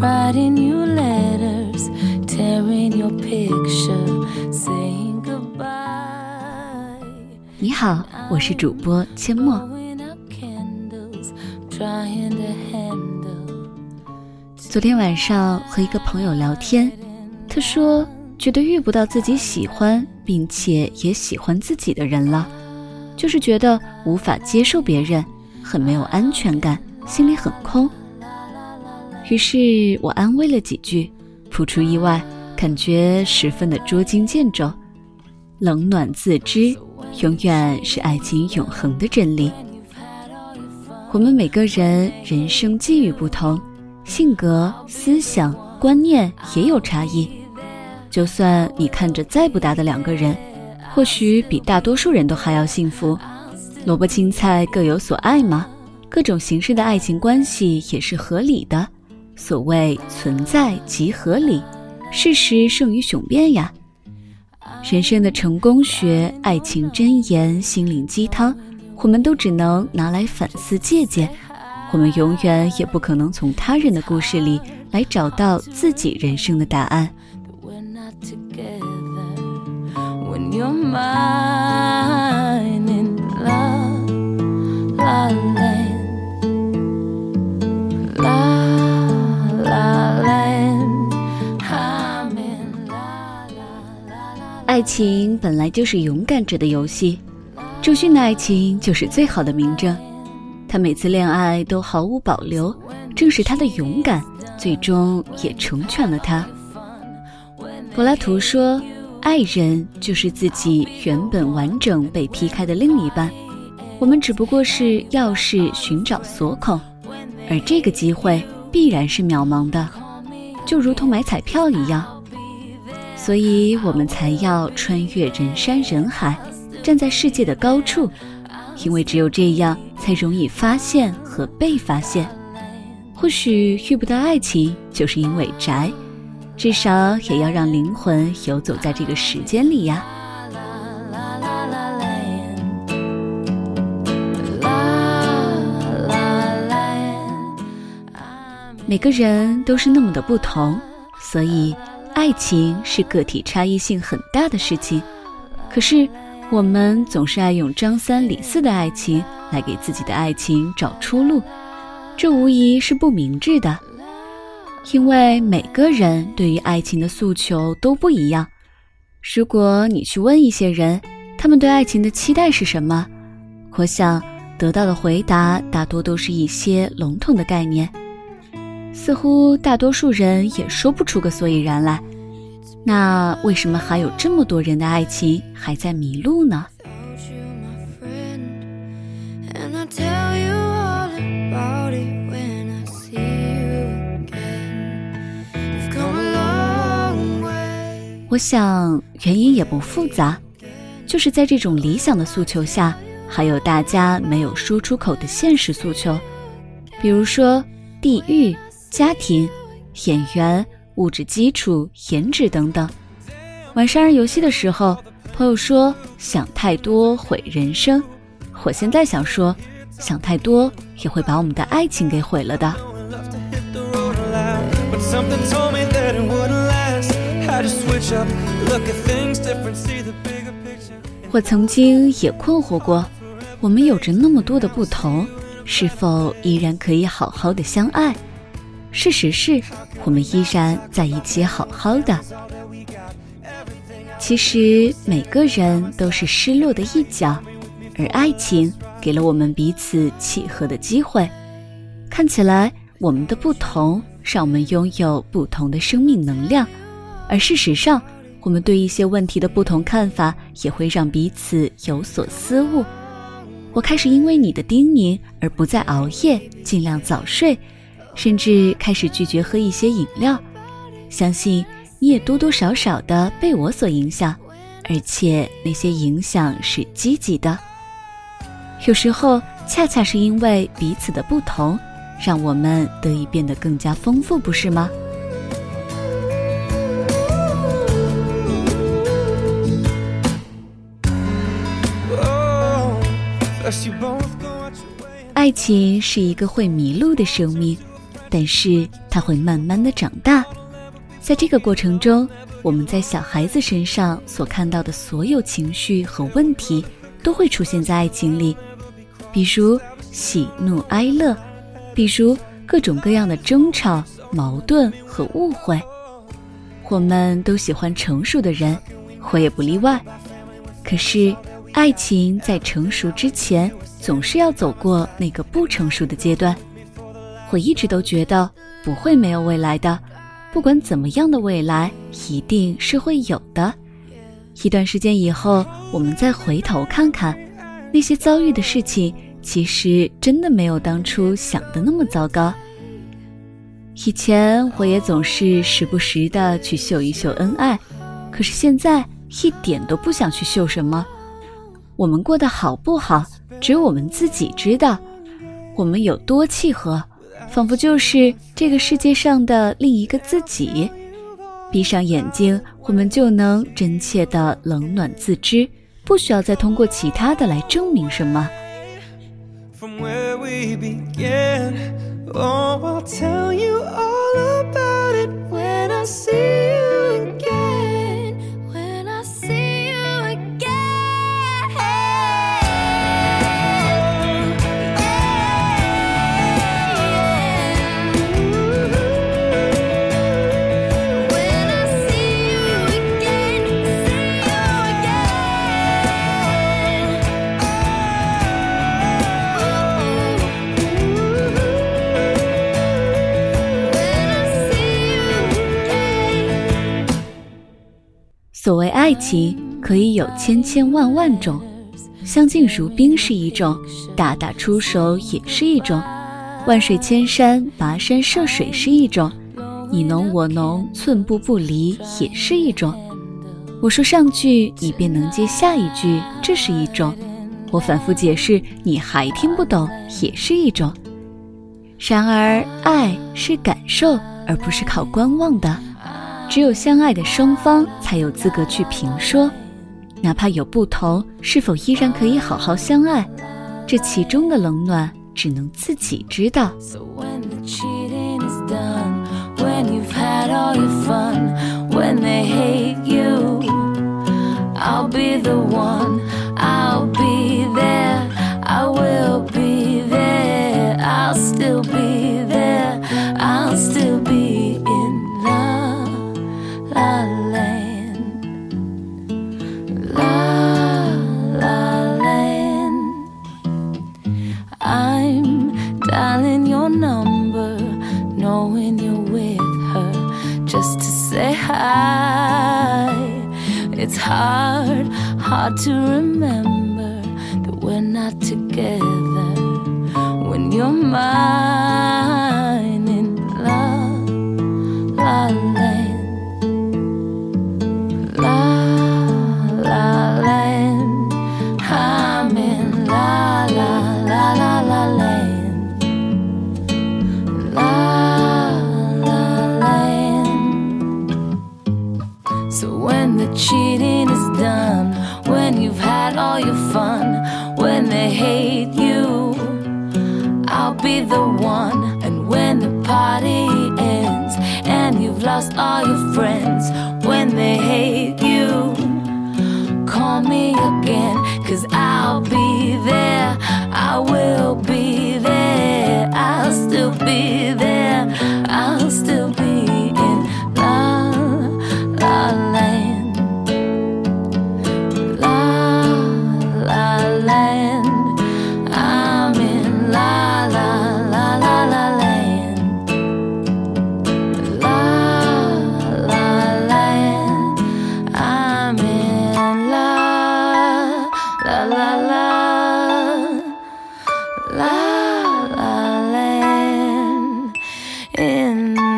writing you letters, tearing your picture, saying goodbye. 你好，我是主播阡陌。昨天晚上和一个朋友聊天，他说觉得遇不到自己喜欢并且也喜欢自己的人了，就是觉得无法接受别人，很没有安全感，心里很空。于是我安慰了几句，不出意外，感觉十分的捉襟见肘。冷暖自知，永远是爱情永恒的真理。我们每个人人生际遇不同，性格、思想、观念也有差异。就算你看着再不搭的两个人，或许比大多数人都还要幸福。萝卜青菜各有所爱嘛，各种形式的爱情关系也是合理的。所谓存在即合理，事实胜于雄辩呀。人生的成功学、爱情箴言、心灵鸡汤，我们都只能拿来反思借鉴。我们永远也不可能从他人的故事里来找到自己人生的答案。when you're mine 爱情本来就是勇敢者的游戏，周迅的爱情就是最好的明证。她每次恋爱都毫无保留，正是她的勇敢，最终也成全了他。柏拉图说：“爱人就是自己原本完整被劈开的另一半，我们只不过是钥匙寻找锁孔，而这个机会必然是渺茫的，就如同买彩票一样。”所以我们才要穿越人山人海，站在世界的高处，因为只有这样才容易发现和被发现。或许遇不到爱情，就是因为宅，至少也要让灵魂游走在这个时间里呀。每个人都是那么的不同，所以爱情是个体差异性很大的事情。可是我们总是爱用张三李四的爱情来给自己的爱情找出路，这无疑是不明智的。因为每个人对于爱情的诉求都不一样。如果你去问一些人，他们对爱情的期待是什么，我想得到的回答大多都是一些笼统的概念。似乎大多数人也说不出个所以然来。那为什么还有这么多人的爱情还在迷路呢？我想原因也不复杂，就是在这种理想的诉求下，还有大家没有说出口的现实诉求，比如说地域、家庭、演员。物质基础、颜值等等。玩杀人游戏的时候，朋友说想太多毁人生，我现在想说，想太多也会把我们的爱情给毁了的。我曾经也困惑过，我们有着那么多的不同，是否依然可以好好的相爱？事实是，我们依然在一起好好的。其实每个人都是失落的一角，而爱情给了我们彼此契合的机会。看起来我们的不同，让我们拥有不同的生命能量，而事实上，我们对一些问题的不同看法，也会让彼此有所思悟。我开始因为你的叮咛而不再熬夜，尽量早睡，甚至开始拒绝喝一些饮料。相信你也多多少少的被我所影响，而且那些影响是积极的。有时候，恰恰是因为彼此的不同，让我们得以变得更加丰富，不是吗？Oh. 爱情是一个会迷路的生命，但是它会慢慢的长大。在这个过程中，我们在小孩子身上所看到的所有情绪和问题，都会出现在爱情里，比如喜怒哀乐，比如各种各样的争吵、矛盾和误会。我们都喜欢成熟的人，我也不例外。可是，爱情在成熟之前，总是要走过那个不成熟的阶段。我一直都觉得不会没有未来的，不管怎么样的未来，一定是会有的。一段时间以后，我们再回头看看，那些遭遇的事情，其实真的没有当初想的那么糟糕。以前我也总是时不时的去秀一秀恩爱，可是现在一点都不想去秀什么。我们过得好不好，只有我们自己知道。我们有多契合，仿佛就是这个世界上的另一个自己。闭上眼睛，我们就能真切的冷暖自知，不需要再通过其他的来证明什么。from where we 所谓爱情，可以有千千万万种，相敬如宾是一种，大打出手也是一种，万水千山，跋山涉水是一种，你侬我侬，寸步不离也是一种。我说上句，你便能接下一句，这是一种；我反复解释，你还听不懂，也是一种。然而，爱是感受，而不是靠观望的。只有相爱的双方才有资格去评说，哪怕有不同，是否依然可以好好相爱？这其中的冷暖，只能自己知道。I'll be the one, I'll be there, I'm your number, knowing you're with her, just to say hi. It's hard, hard to remember that we're not together when you're mine when the cheating is done, when you've had all your fun, when they hate you, I'll be the one. And when the party ends and you've lost all your friends, when they hate you, call me again, cause I'll be there. I will be in.